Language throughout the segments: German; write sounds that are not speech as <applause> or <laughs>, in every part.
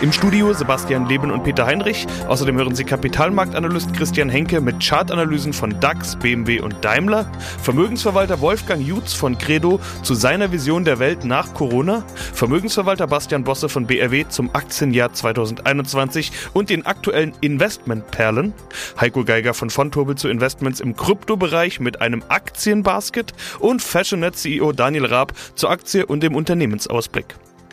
Im Studio Sebastian Leben und Peter Heinrich. Außerdem hören Sie Kapitalmarktanalyst Christian Henke mit Chartanalysen von DAX, BMW und Daimler, Vermögensverwalter Wolfgang Jutz von Credo zu seiner Vision der Welt nach Corona, Vermögensverwalter Bastian Bosse von BRW zum Aktienjahr 2021 und den aktuellen Investmentperlen, Heiko Geiger von Fontobel zu Investments im Kryptobereich mit einem Aktienbasket und Fashionet-CEO Daniel Raab zur Aktie und dem Unternehmensausblick.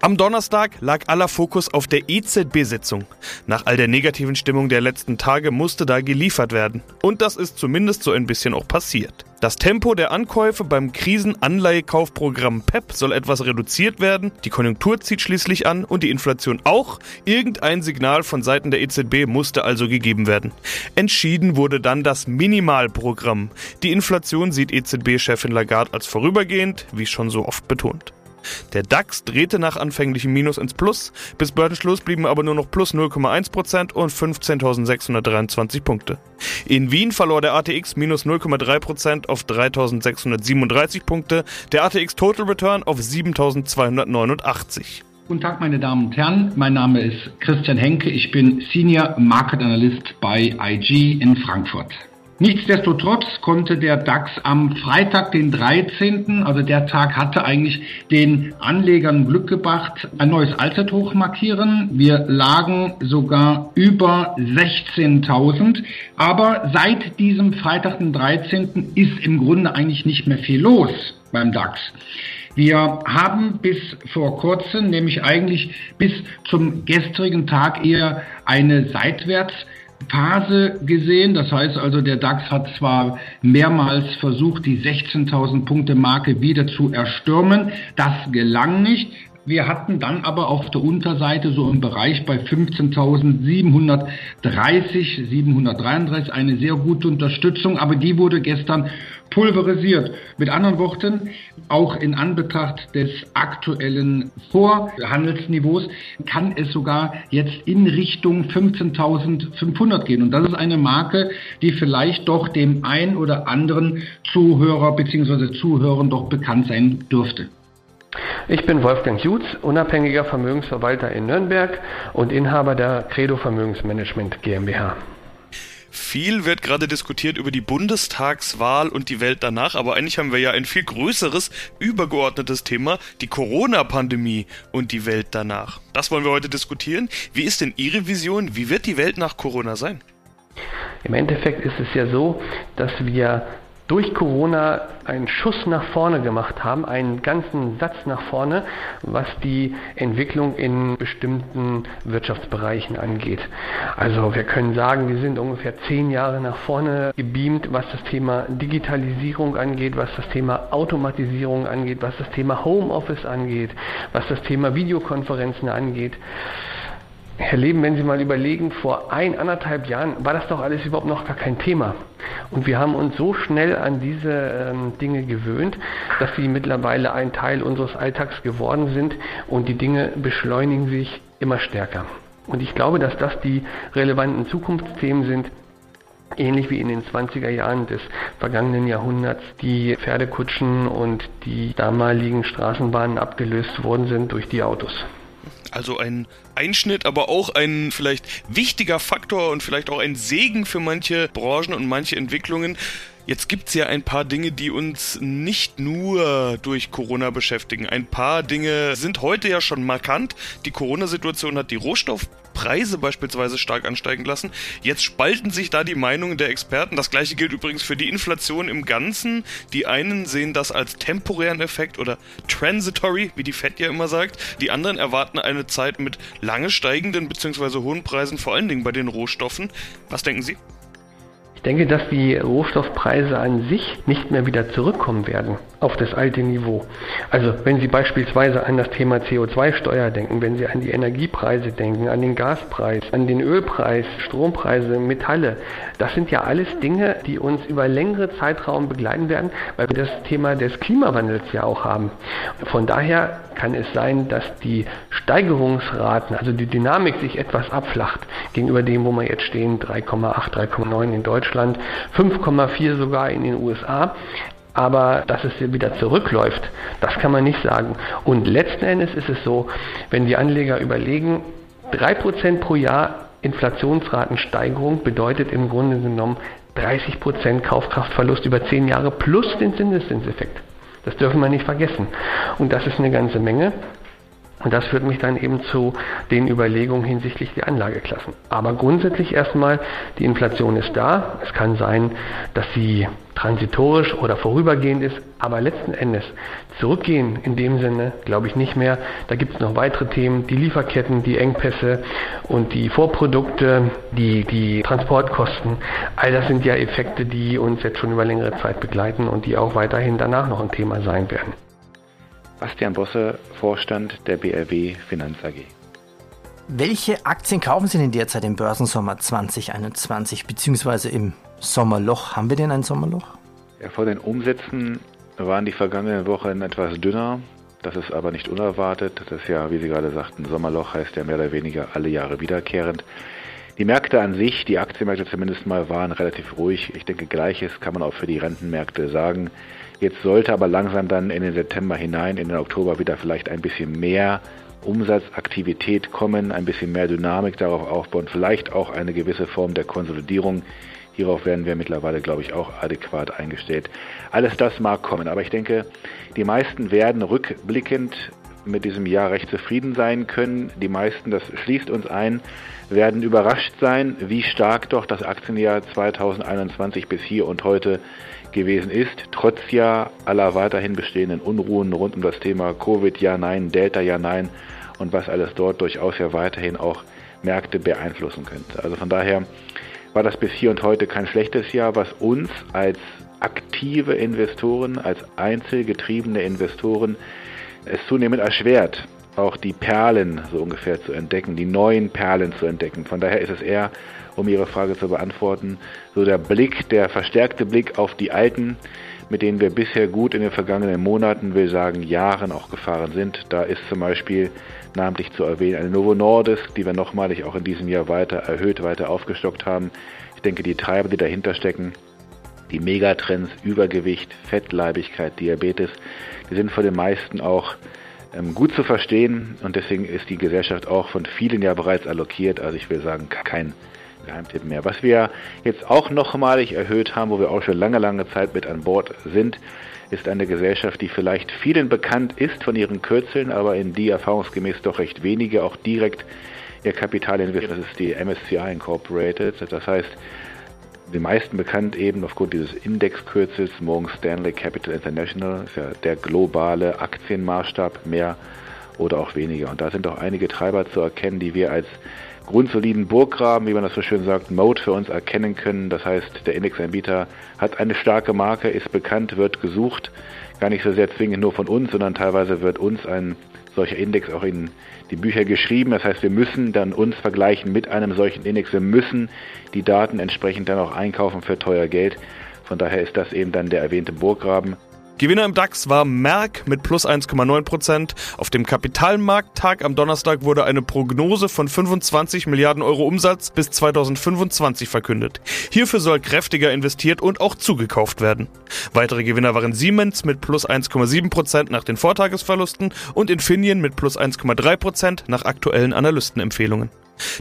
Am Donnerstag lag aller Fokus auf der EZB-Sitzung. Nach all der negativen Stimmung der letzten Tage musste da geliefert werden. Und das ist zumindest so ein bisschen auch passiert. Das Tempo der Ankäufe beim Krisenanleihekaufprogramm PEP soll etwas reduziert werden, die Konjunktur zieht schließlich an und die Inflation auch. Irgendein Signal von Seiten der EZB musste also gegeben werden. Entschieden wurde dann das Minimalprogramm. Die Inflation sieht EZB-Chefin Lagarde als vorübergehend, wie schon so oft betont. Der DAX drehte nach anfänglichem Minus ins Plus, bis Börsenschluss blieben aber nur noch plus 0,1% und 15.623 Punkte. In Wien verlor der ATX minus 0,3% auf 3.637 Punkte, der ATX Total Return auf 7.289. Guten Tag, meine Damen und Herren. Mein Name ist Christian Henke. Ich bin Senior Market Analyst bei IG in Frankfurt. Nichtsdestotrotz konnte der DAX am Freitag, den 13., also der Tag hatte eigentlich den Anlegern Glück gebracht, ein neues Allzeithoch markieren. Wir lagen sogar über 16.000. Aber seit diesem Freitag, den 13., ist im Grunde eigentlich nicht mehr viel los beim DAX. Wir haben bis vor kurzem, nämlich eigentlich bis zum gestrigen Tag eher eine seitwärts Phase gesehen. Das heißt also, der DAX hat zwar mehrmals versucht, die 16.000 Punkte Marke wieder zu erstürmen. Das gelang nicht. Wir hatten dann aber auf der Unterseite so im Bereich bei 15.730, 733 eine sehr gute Unterstützung, aber die wurde gestern pulverisiert. Mit anderen Worten, auch in Anbetracht des aktuellen Vorhandelsniveaus kann es sogar jetzt in Richtung 15.500 gehen. Und das ist eine Marke, die vielleicht doch dem ein oder anderen Zuhörer bzw. Zuhörern doch bekannt sein dürfte. Ich bin Wolfgang Jutz, unabhängiger Vermögensverwalter in Nürnberg und Inhaber der Credo Vermögensmanagement GmbH. Viel wird gerade diskutiert über die Bundestagswahl und die Welt danach, aber eigentlich haben wir ja ein viel größeres, übergeordnetes Thema, die Corona-Pandemie und die Welt danach. Das wollen wir heute diskutieren. Wie ist denn Ihre Vision? Wie wird die Welt nach Corona sein? Im Endeffekt ist es ja so, dass wir durch Corona einen Schuss nach vorne gemacht haben, einen ganzen Satz nach vorne, was die Entwicklung in bestimmten Wirtschaftsbereichen angeht. Also wir können sagen, wir sind ungefähr zehn Jahre nach vorne gebeamt, was das Thema Digitalisierung angeht, was das Thema Automatisierung angeht, was das Thema Homeoffice angeht, was das Thema Videokonferenzen angeht. Herr Leben, wenn Sie mal überlegen, vor ein, anderthalb Jahren war das doch alles überhaupt noch gar kein Thema. Und wir haben uns so schnell an diese ähm, Dinge gewöhnt, dass sie mittlerweile ein Teil unseres Alltags geworden sind und die Dinge beschleunigen sich immer stärker. Und ich glaube, dass das die relevanten Zukunftsthemen sind, ähnlich wie in den 20er Jahren des vergangenen Jahrhunderts die Pferdekutschen und die damaligen Straßenbahnen abgelöst worden sind durch die Autos. Also ein Einschnitt, aber auch ein vielleicht wichtiger Faktor und vielleicht auch ein Segen für manche Branchen und manche Entwicklungen. Jetzt gibt's ja ein paar Dinge, die uns nicht nur durch Corona beschäftigen. Ein paar Dinge sind heute ja schon markant. Die Corona-Situation hat die Rohstoff Preise beispielsweise stark ansteigen lassen. Jetzt spalten sich da die Meinungen der Experten. Das gleiche gilt übrigens für die Inflation im Ganzen. Die einen sehen das als temporären Effekt oder transitory, wie die Fed ja immer sagt. Die anderen erwarten eine Zeit mit lange steigenden bzw. hohen Preisen, vor allen Dingen bei den Rohstoffen. Was denken Sie? Ich denke, dass die Rohstoffpreise an sich nicht mehr wieder zurückkommen werden auf das alte Niveau. Also wenn Sie beispielsweise an das Thema CO2-Steuer denken, wenn Sie an die Energiepreise denken, an den Gaspreis, an den Ölpreis, Strompreise, Metalle, das sind ja alles Dinge, die uns über längere Zeitraum begleiten werden, weil wir das Thema des Klimawandels ja auch haben. Von daher kann es sein, dass die Steigerungsraten, also die Dynamik sich etwas abflacht gegenüber dem, wo wir jetzt stehen, 3,8, 3,9 in Deutschland, 5,4 sogar in den USA. Aber dass es wieder zurückläuft, das kann man nicht sagen. Und letzten Endes ist es so, wenn die Anleger überlegen, 3% pro Jahr Inflationsratensteigerung bedeutet im Grunde genommen 30% Kaufkraftverlust über 10 Jahre plus den Zinseszinseffekt. Das dürfen wir nicht vergessen. Und das ist eine ganze Menge. Und das führt mich dann eben zu den Überlegungen hinsichtlich der Anlageklassen. Aber grundsätzlich erstmal, die Inflation ist da. Es kann sein, dass sie transitorisch oder vorübergehend ist, aber letzten Endes zurückgehen in dem Sinne glaube ich nicht mehr. Da gibt es noch weitere Themen, die Lieferketten, die Engpässe und die Vorprodukte, die, die Transportkosten. All das sind ja Effekte, die uns jetzt schon über längere Zeit begleiten und die auch weiterhin danach noch ein Thema sein werden. Bastian Bosse, Vorstand der BRW Finanz AG. Welche Aktien kaufen Sie denn derzeit im Börsensommer 2021 bzw. im Sommerloch? Haben wir denn ein Sommerloch? Ja, vor den Umsätzen waren die vergangenen Wochen etwas dünner. Das ist aber nicht unerwartet. Das ist ja, wie Sie gerade sagten, Sommerloch heißt ja mehr oder weniger alle Jahre wiederkehrend. Die Märkte an sich, die Aktienmärkte zumindest mal, waren relativ ruhig. Ich denke, gleiches kann man auch für die Rentenmärkte sagen. Jetzt sollte aber langsam dann in den September hinein, in den Oktober wieder vielleicht ein bisschen mehr Umsatzaktivität kommen, ein bisschen mehr Dynamik darauf aufbauen, vielleicht auch eine gewisse Form der Konsolidierung. Hierauf werden wir mittlerweile, glaube ich, auch adäquat eingestellt. Alles das mag kommen, aber ich denke, die meisten werden rückblickend mit diesem Jahr recht zufrieden sein können. Die meisten, das schließt uns ein, werden überrascht sein, wie stark doch das Aktienjahr 2021 bis hier und heute gewesen ist, trotz ja aller weiterhin bestehenden Unruhen rund um das Thema Covid, ja, nein, Delta, ja, nein und was alles dort durchaus ja weiterhin auch Märkte beeinflussen könnte. Also von daher war das bis hier und heute kein schlechtes Jahr, was uns als aktive Investoren, als einzelgetriebene Investoren es zunehmend erschwert, auch die Perlen so ungefähr zu entdecken, die neuen Perlen zu entdecken. Von daher ist es eher um Ihre Frage zu beantworten. So der Blick, der verstärkte Blick auf die alten, mit denen wir bisher gut in den vergangenen Monaten, will sagen Jahren auch gefahren sind. Da ist zum Beispiel namentlich zu erwähnen eine Novo Nordisk, die wir nochmalig auch in diesem Jahr weiter erhöht, weiter aufgestockt haben. Ich denke, die Treiber, die dahinter stecken, die Megatrends, Übergewicht, Fettleibigkeit, Diabetes, sind von den meisten auch ähm, gut zu verstehen und deswegen ist die Gesellschaft auch von vielen ja bereits allokiert. Also ich will sagen, kein Geheimtipp mehr. Was wir jetzt auch nochmalig erhöht haben, wo wir auch schon lange, lange Zeit mit an Bord sind, ist eine Gesellschaft, die vielleicht vielen bekannt ist von ihren Kürzeln, aber in die erfahrungsgemäß doch recht wenige auch direkt ihr Kapital investieren. Das ist die MSCI Incorporated. Das heißt, die meisten bekannt eben aufgrund dieses Indexkürzels Morgan Stanley Capital International, ist ja der globale Aktienmaßstab, mehr oder auch weniger. Und da sind auch einige Treiber zu erkennen, die wir als grundsoliden Burggraben, wie man das so schön sagt, Mode für uns erkennen können. Das heißt, der Indexanbieter hat eine starke Marke, ist bekannt, wird gesucht, gar nicht so sehr zwingend nur von uns, sondern teilweise wird uns ein solcher Index auch in die Bücher geschrieben. Das heißt, wir müssen dann uns vergleichen mit einem solchen Index. Wir müssen die Daten entsprechend dann auch einkaufen für teuer Geld. Von daher ist das eben dann der erwähnte Burggraben. Gewinner im DAX war Merck mit plus 1,9% Auf dem Kapitalmarkttag am Donnerstag wurde eine Prognose von 25 Milliarden Euro Umsatz bis 2025 verkündet. Hierfür soll kräftiger investiert und auch zugekauft werden. Weitere Gewinner waren Siemens mit plus 1,7% nach den Vortagesverlusten und Infineon mit plus 1,3% nach aktuellen Analystenempfehlungen.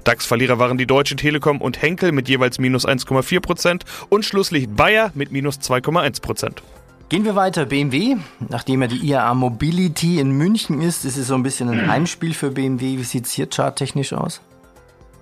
DAX-Verlierer waren die Deutsche Telekom und Henkel mit jeweils minus 1,4% und Schlusslicht Bayer mit minus 2,1 Gehen wir weiter. BMW, nachdem ja die IAA Mobility in München ist, ist es so ein bisschen ein Heimspiel für BMW. Wie sieht es hier charttechnisch aus?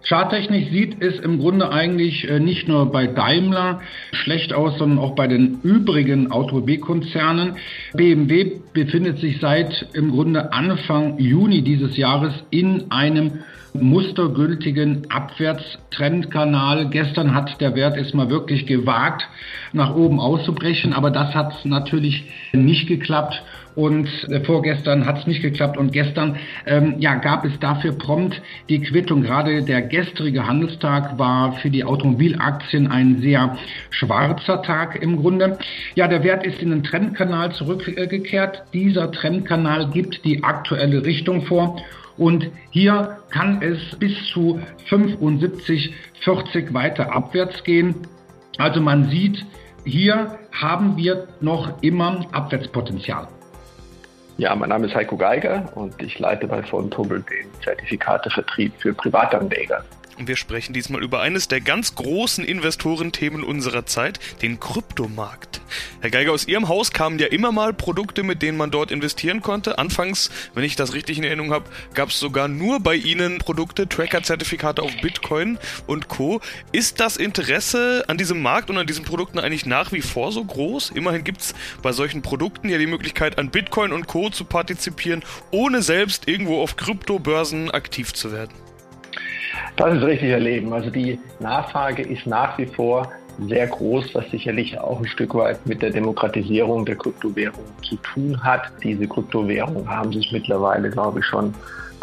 Charttechnisch sieht es im Grunde eigentlich äh, nicht nur bei Daimler schlecht aus, sondern auch bei den übrigen Automobilkonzernen. BMW befindet sich seit im Grunde Anfang Juni dieses Jahres in einem mustergültigen Abwärtstrendkanal. Gestern hat der Wert es mal wirklich gewagt, nach oben auszubrechen, aber das hat natürlich nicht geklappt. und äh, vorgestern hat es nicht geklappt und gestern ähm, ja, gab es dafür prompt die Quittung. Gerade der gestrige Handelstag war für die Automobilaktien ein sehr schwarzer Tag im Grunde. Ja, der Wert ist in den Trendkanal zurückgekehrt. Dieser Trendkanal gibt die aktuelle Richtung vor. Und hier kann es bis zu 75, 40 weiter abwärts gehen. Also man sieht, hier haben wir noch immer Abwärtspotenzial. Ja, mein Name ist Heiko Geiger und ich leite bei Fontobel den Zertifikatevertrieb für Privatanleger. Wir sprechen diesmal über eines der ganz großen Investorenthemen unserer Zeit, den Kryptomarkt. Herr Geiger, aus Ihrem Haus kamen ja immer mal Produkte, mit denen man dort investieren konnte. Anfangs, wenn ich das richtig in Erinnerung habe, gab es sogar nur bei Ihnen Produkte, Tracker-Zertifikate auf Bitcoin und Co. Ist das Interesse an diesem Markt und an diesen Produkten eigentlich nach wie vor so groß? Immerhin gibt es bei solchen Produkten ja die Möglichkeit, an Bitcoin und Co. zu partizipieren, ohne selbst irgendwo auf Kryptobörsen aktiv zu werden. Das ist richtig erleben. Also die Nachfrage ist nach wie vor sehr groß, was sicherlich auch ein Stück weit mit der Demokratisierung der Kryptowährung zu tun hat. Diese Kryptowährungen haben sich mittlerweile, glaube ich, schon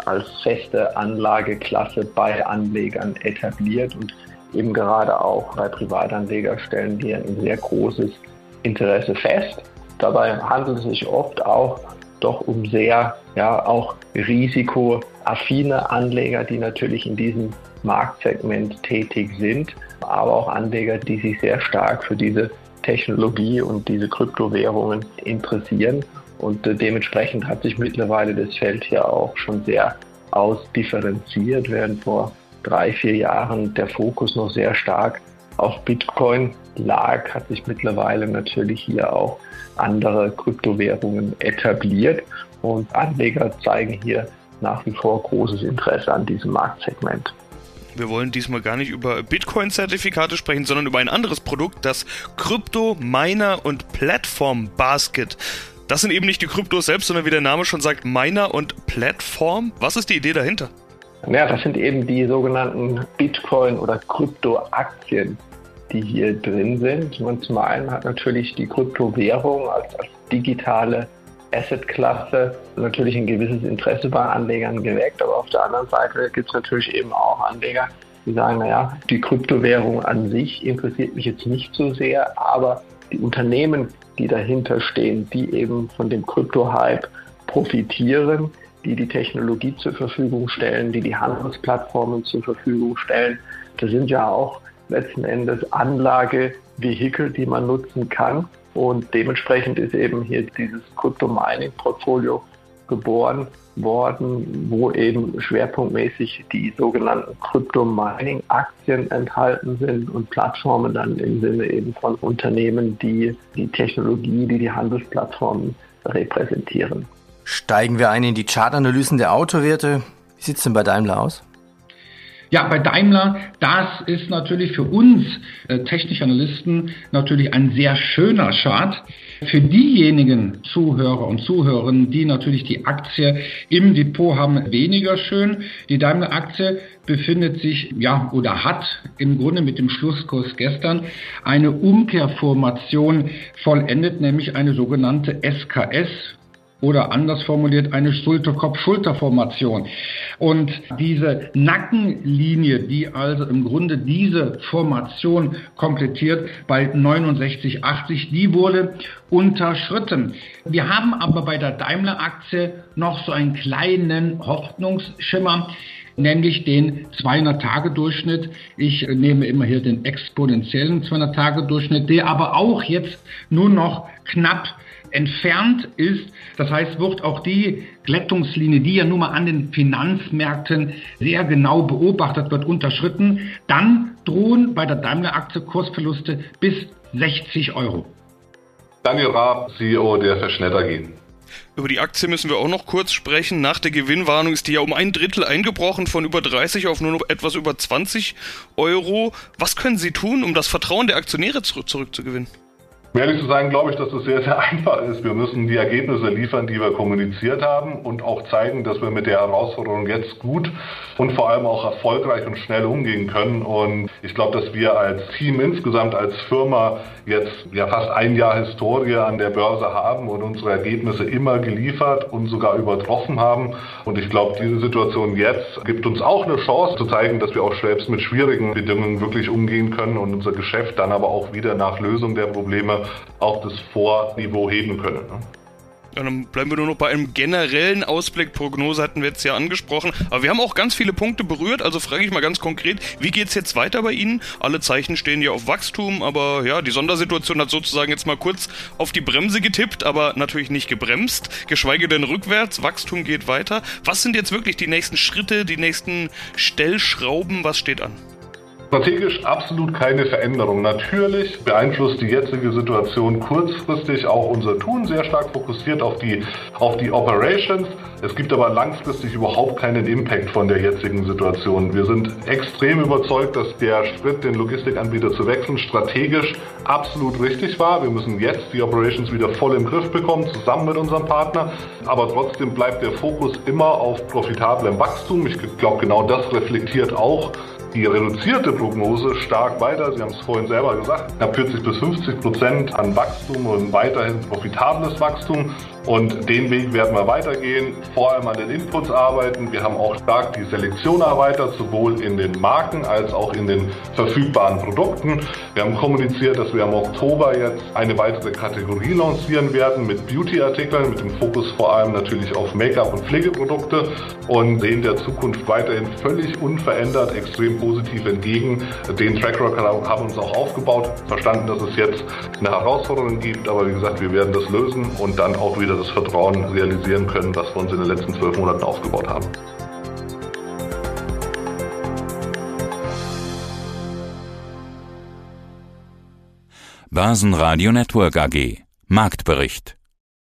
als feste Anlageklasse bei Anlegern etabliert und eben gerade auch bei Privatanlegern stellen wir ein sehr großes Interesse fest. Dabei handelt es sich oft auch doch um sehr, ja, auch risikoaffine Anleger, die natürlich in diesem Marktsegment tätig sind, aber auch Anleger, die sich sehr stark für diese Technologie und diese Kryptowährungen interessieren. Und äh, dementsprechend hat sich mittlerweile das Feld hier auch schon sehr ausdifferenziert, während vor drei, vier Jahren der Fokus noch sehr stark auf Bitcoin lag, hat sich mittlerweile natürlich hier auch andere Kryptowährungen etabliert und Anleger zeigen hier nach wie vor großes Interesse an diesem Marktsegment. Wir wollen diesmal gar nicht über Bitcoin-Zertifikate sprechen, sondern über ein anderes Produkt, das Krypto Miner und Platform Basket. Das sind eben nicht die Kryptos selbst, sondern wie der Name schon sagt, Miner und Plattform. Was ist die Idee dahinter? Ja, das sind eben die sogenannten Bitcoin- oder Kryptoaktien, die hier drin sind. Und zum einen hat natürlich die Kryptowährung als, als digitale Assetklasse natürlich ein gewisses Interesse bei Anlegern geweckt, aber auf der anderen Seite gibt es natürlich eben auch Anleger, die sagen, naja, die Kryptowährung an sich interessiert mich jetzt nicht so sehr, aber die Unternehmen, die dahinter stehen, die eben von dem Krypto-Hype profitieren, die die Technologie zur Verfügung stellen, die die Handelsplattformen zur Verfügung stellen, das sind ja auch letzten Endes Anlagevehikel, die man nutzen kann. Und dementsprechend ist eben hier dieses Crypto-Mining-Portfolio geboren worden, wo eben schwerpunktmäßig die sogenannten Crypto-Mining-Aktien enthalten sind und Plattformen dann im Sinne eben von Unternehmen, die die Technologie, die die Handelsplattformen repräsentieren. Steigen wir ein in die Chartanalysen der Autowerte. Wie sieht es denn bei Daimler aus? Ja, bei Daimler, das ist natürlich für uns äh, technische Analysten natürlich ein sehr schöner Chart. Für diejenigen Zuhörer und Zuhörerinnen, die natürlich die Aktie im Depot haben, weniger schön. Die Daimler-Aktie befindet sich, ja, oder hat im Grunde mit dem Schlusskurs gestern eine Umkehrformation vollendet, nämlich eine sogenannte SKS, oder anders formuliert eine Schulterkopf-Schulterformation. Und diese Nackenlinie, die also im Grunde diese Formation komplettiert bei 69,80, die wurde unterschritten. Wir haben aber bei der Daimler-Aktie noch so einen kleinen Hoffnungsschimmer nämlich den 200-Tage-Durchschnitt. Ich nehme immer hier den exponentiellen 200-Tage-Durchschnitt, der aber auch jetzt nur noch knapp entfernt ist. Das heißt, wird auch die Glättungslinie, die ja nun mal an den Finanzmärkten sehr genau beobachtet wird, unterschritten, dann drohen bei der Daimler-Aktie Kursverluste bis 60 Euro. Daniel Raab, CEO der Verschnetter gehen. Über die Aktie müssen wir auch noch kurz sprechen. Nach der Gewinnwarnung ist die ja um ein Drittel eingebrochen, von über 30 auf nur noch etwas über 20 Euro. Was können Sie tun, um das Vertrauen der Aktionäre zurückzugewinnen? Um ehrlich zu sein, glaube ich, dass es sehr, sehr <laughs> einfach ist. Wir müssen die Ergebnisse liefern, die wir kommuniziert haben und auch zeigen, dass wir mit der Herausforderung jetzt gut und vor allem auch erfolgreich und schnell umgehen können. Und ich glaube, dass wir als Team insgesamt, als Firma jetzt ja fast ein Jahr Historie an der Börse haben und unsere Ergebnisse immer geliefert und sogar übertroffen haben. Und ich glaube, diese Situation jetzt gibt uns auch eine Chance zu zeigen, dass wir auch selbst mit schwierigen Bedingungen wirklich umgehen können und unser Geschäft dann aber auch wieder nach Lösung der Probleme auf das Vorniveau heben können. Ne? Ja, dann bleiben wir nur noch bei einem generellen Ausblick. Prognose hatten wir jetzt ja angesprochen. Aber wir haben auch ganz viele Punkte berührt. Also frage ich mal ganz konkret, wie geht es jetzt weiter bei Ihnen? Alle Zeichen stehen ja auf Wachstum, aber ja, die Sondersituation hat sozusagen jetzt mal kurz auf die Bremse getippt, aber natürlich nicht gebremst, geschweige denn rückwärts. Wachstum geht weiter. Was sind jetzt wirklich die nächsten Schritte, die nächsten Stellschrauben? Was steht an? Strategisch absolut keine Veränderung. Natürlich beeinflusst die jetzige Situation kurzfristig auch unser Tun, sehr stark fokussiert auf die, auf die Operations. Es gibt aber langfristig überhaupt keinen Impact von der jetzigen Situation. Wir sind extrem überzeugt, dass der Schritt, den Logistikanbieter zu wechseln, strategisch absolut richtig war. Wir müssen jetzt die Operations wieder voll im Griff bekommen, zusammen mit unserem Partner. Aber trotzdem bleibt der Fokus immer auf profitablem Wachstum. Ich glaube, genau das reflektiert auch die reduzierte Prognose stark weiter. Sie haben es vorhin selber gesagt, knapp 40 bis 50 Prozent an Wachstum und weiterhin profitables Wachstum. Und den Weg werden wir weitergehen, vor allem an den Inputs arbeiten. Wir haben auch stark die Selektion erweitert, sowohl in den Marken als auch in den verfügbaren Produkten. Wir haben kommuniziert, dass wir im Oktober jetzt eine weitere Kategorie lancieren werden mit Beauty-Artikeln, mit dem Fokus vor allem natürlich auf Make-up und Pflegeprodukte und sehen der Zukunft weiterhin völlig unverändert extrem positiv entgegen. Den Track Record haben uns auch aufgebaut, verstanden, dass es jetzt eine Herausforderung gibt, aber wie gesagt, wir werden das lösen und dann auch wieder das Vertrauen realisieren können, was wir uns in den letzten zwölf Monaten aufgebaut haben. Börsenradio Network AG Marktbericht